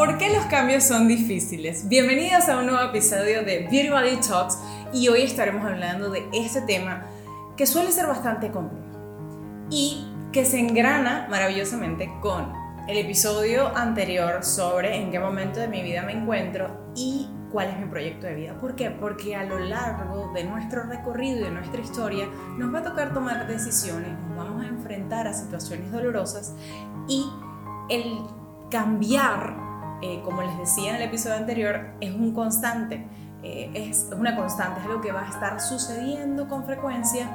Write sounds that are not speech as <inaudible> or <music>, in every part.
¿Por qué los cambios son difíciles? Bienvenidos a un nuevo episodio de Beauty Body Talks y hoy estaremos hablando de este tema que suele ser bastante complejo y que se engrana maravillosamente con el episodio anterior sobre en qué momento de mi vida me encuentro y cuál es mi proyecto de vida. ¿Por qué? Porque a lo largo de nuestro recorrido y de nuestra historia nos va a tocar tomar decisiones, nos vamos a enfrentar a situaciones dolorosas y el cambiar eh, como les decía en el episodio anterior, es un constante. Eh, es una constante, es algo que va a estar sucediendo con frecuencia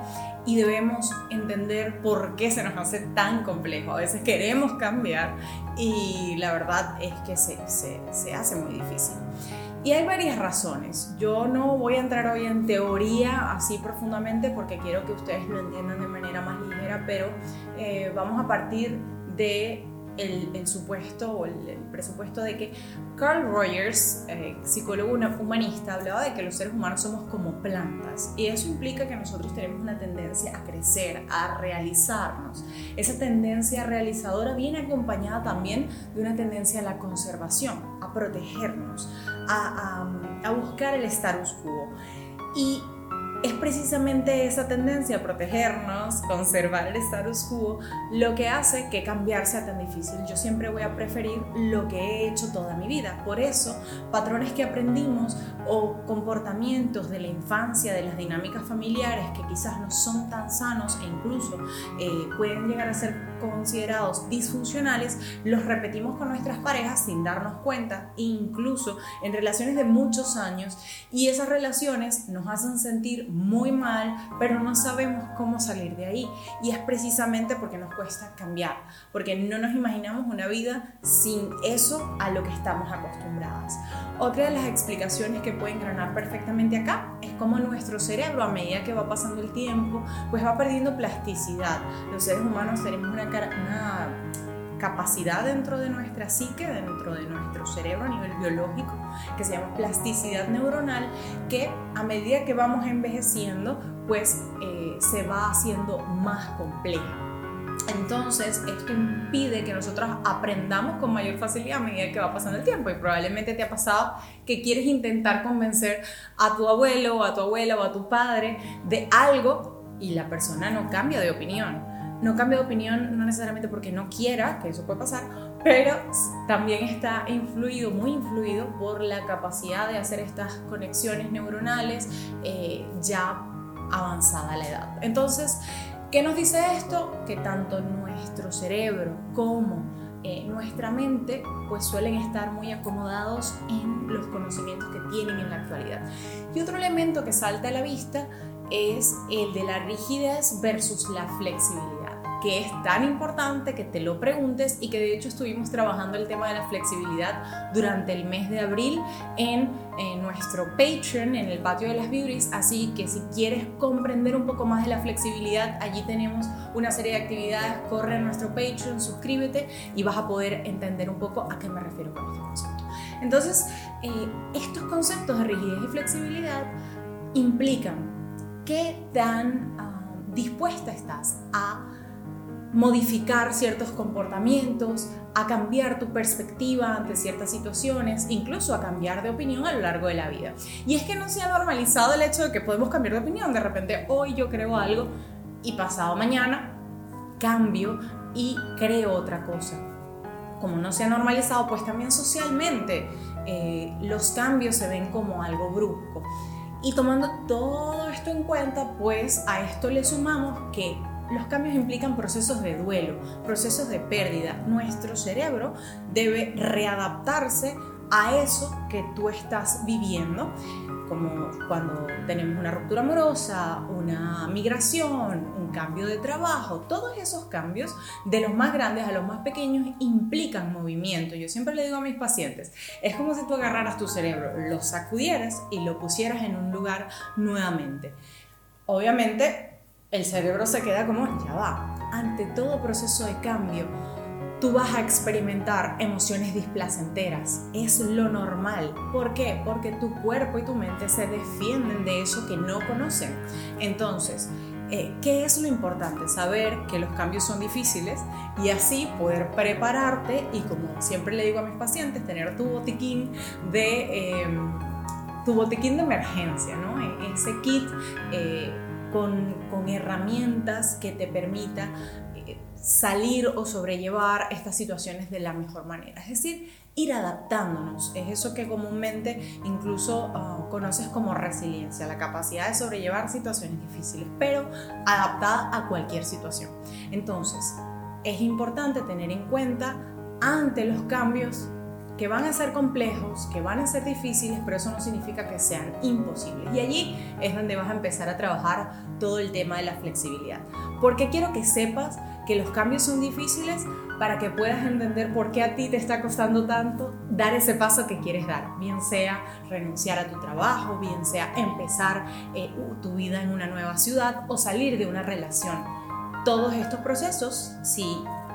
y debemos entender por qué se nos hace tan complejo. A veces queremos cambiar y la verdad es que se, se, se hace muy difícil. Y hay varias razones. Yo no voy a entrar hoy en teoría así profundamente porque quiero que ustedes lo entiendan de manera más ligera, pero eh, vamos a partir de el, supuesto o el, presupuesto de que Carl Rogers, eh, psicólogo humanista, hablaba de que los seres humanos somos como plantas y eso implica que nosotros tenemos una tendencia a crecer, a realizarnos. Esa tendencia realizadora viene acompañada también de una tendencia a la conservación, a protegernos, a, buscar el status quo. Y es precisamente esa tendencia a protegernos, conservar el status quo, lo que hace que cambiar sea tan difícil. Yo siempre voy a preferir lo que he hecho toda mi vida. Por eso, patrones que aprendimos o comportamientos de la infancia, de las dinámicas familiares que quizás no son tan sanos e incluso eh, pueden llegar a ser considerados disfuncionales, los repetimos con nuestras parejas sin darnos cuenta, incluso en relaciones de muchos años, y esas relaciones nos hacen sentir muy mal, pero no sabemos cómo salir de ahí. Y es precisamente porque nos cuesta cambiar, porque no nos imaginamos una vida sin eso a lo que estamos acostumbradas. Otra de las explicaciones que pueden granar perfectamente acá es cómo nuestro cerebro a medida que va pasando el tiempo, pues va perdiendo plasticidad. Los seres humanos tenemos una, una capacidad dentro de nuestra psique, dentro de nuestro cerebro a nivel biológico, que se llama plasticidad neuronal, que a medida que vamos envejeciendo, pues eh, se va haciendo más compleja. Entonces, esto impide que nosotros aprendamos con mayor facilidad a medida que va pasando el tiempo. Y probablemente te ha pasado que quieres intentar convencer a tu abuelo o a tu abuela o a tu padre de algo y la persona no cambia de opinión no cambia de opinión no necesariamente porque no quiera, que eso puede pasar, pero también está influido, muy influido por la capacidad de hacer estas conexiones neuronales eh, ya avanzada la edad. Entonces, ¿qué nos dice esto? Que tanto nuestro cerebro como eh, nuestra mente pues suelen estar muy acomodados en los conocimientos que tienen en la actualidad. Y otro elemento que salta a la vista es el de la rigidez versus la flexibilidad que es tan importante que te lo preguntes y que de hecho estuvimos trabajando el tema de la flexibilidad durante el mes de abril en, nuestro Patreon, en el patio de las beauties, así que si quieres comprender un poco más de la flexibilidad, allí tenemos una serie de actividades, corre a nuestro Patreon, suscríbete y vas a poder entender un poco a qué me refiero con este concepto. Entonces, eh, estos conceptos de rigidez y flexibilidad implican qué tan ah, dispuesta estás a modificar ciertos comportamientos, a cambiar tu perspectiva ante ciertas situaciones, incluso a cambiar de opinión a lo largo de la vida. Y es que no se ha normalizado el hecho de que podemos cambiar de opinión. De repente hoy yo creo algo y pasado mañana cambio y creo otra cosa. Como no se ha normalizado, pues también socialmente eh, los cambios se ven como algo brusco. Y tomando todo esto en cuenta, pues a esto le sumamos que los cambios implican procesos de duelo, procesos de pérdida. Nuestro cerebro debe readaptarse a eso que tú estás viviendo, como cuando tenemos una ruptura amorosa, una migración, un cambio de trabajo, todos esos cambios, de los más grandes a los más pequeños, implican movimiento. Yo siempre le digo a mis pacientes, es como si tú agarraras tu cerebro, lo sacudieras y lo pusieras en un lugar nuevamente. Obviamente el cerebro se queda como, ya va, ante todo proceso de cambio, tú vas a experimentar emociones displacenteras. Es lo normal. ¿Por qué? Porque tu cuerpo y tu mente se defienden de eso que no conocen. Entonces, eh, ¿qué es lo importante? Saber que los cambios son difíciles y así poder prepararte y como siempre le digo a mis pacientes, tener tu botiquín de... Em, tu botiquín de emergencia, ¿no? E-, ese kit eh, con, herramientas que te permita eh, salir o sobrellevar estas situaciones de la mejor manera. Es decir, ir adaptándonos. Es eso que comúnmente incluso ah, conoces como resiliencia, la capacidad de sobrellevar situaciones difíciles, pero adaptada a cualquier situación. Entonces, es importante tener en cuenta ante los cambios que van a ser complejos, que van a ser difíciles, pero eso no significa que sean imposibles. Y allí es donde vas a empezar a trabajar todo el tema de la flexibilidad. Porque quiero que sepas que los cambios son difíciles para que puedas entender por qué a ti te está costando tanto dar ese paso que quieres dar, bien sea renunciar a tu trabajo, bien sea empezar eh, tu vida en una nueva ciudad o salir de una relación. Todos estos procesos, si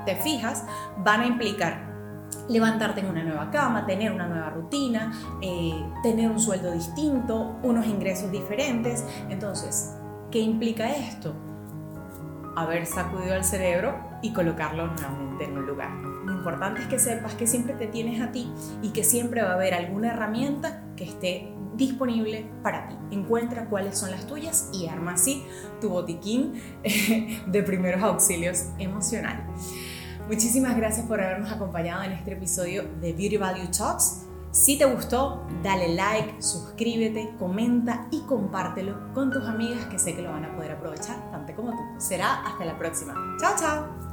te fijas, van a implicar levantarte en una nueva cama, tener una nueva rutina, eh, tener un sueldo distinto, unos ingresos diferentes. Entonces, ¿qué implica esto? haber sacudido el cerebro y colocarlo nuevamente en un lugar. Lo importante es que sepas que siempre te tienes a ti y que siempre va a haber alguna herramienta que esté disponible para ti. Encuentra cuáles son las tuyas y arma así tu botiquín <laughs> de primeros auxilios emocionales. Muchísimas gracias por habernos acompañado en este episodio de Beauty Value Talks. Si te gustó, dale like, suscríbete, comenta y compártelo con tus amigas que sé que lo van a poder aprovechar tanto como tú. Será hasta la próxima. Chao, chao.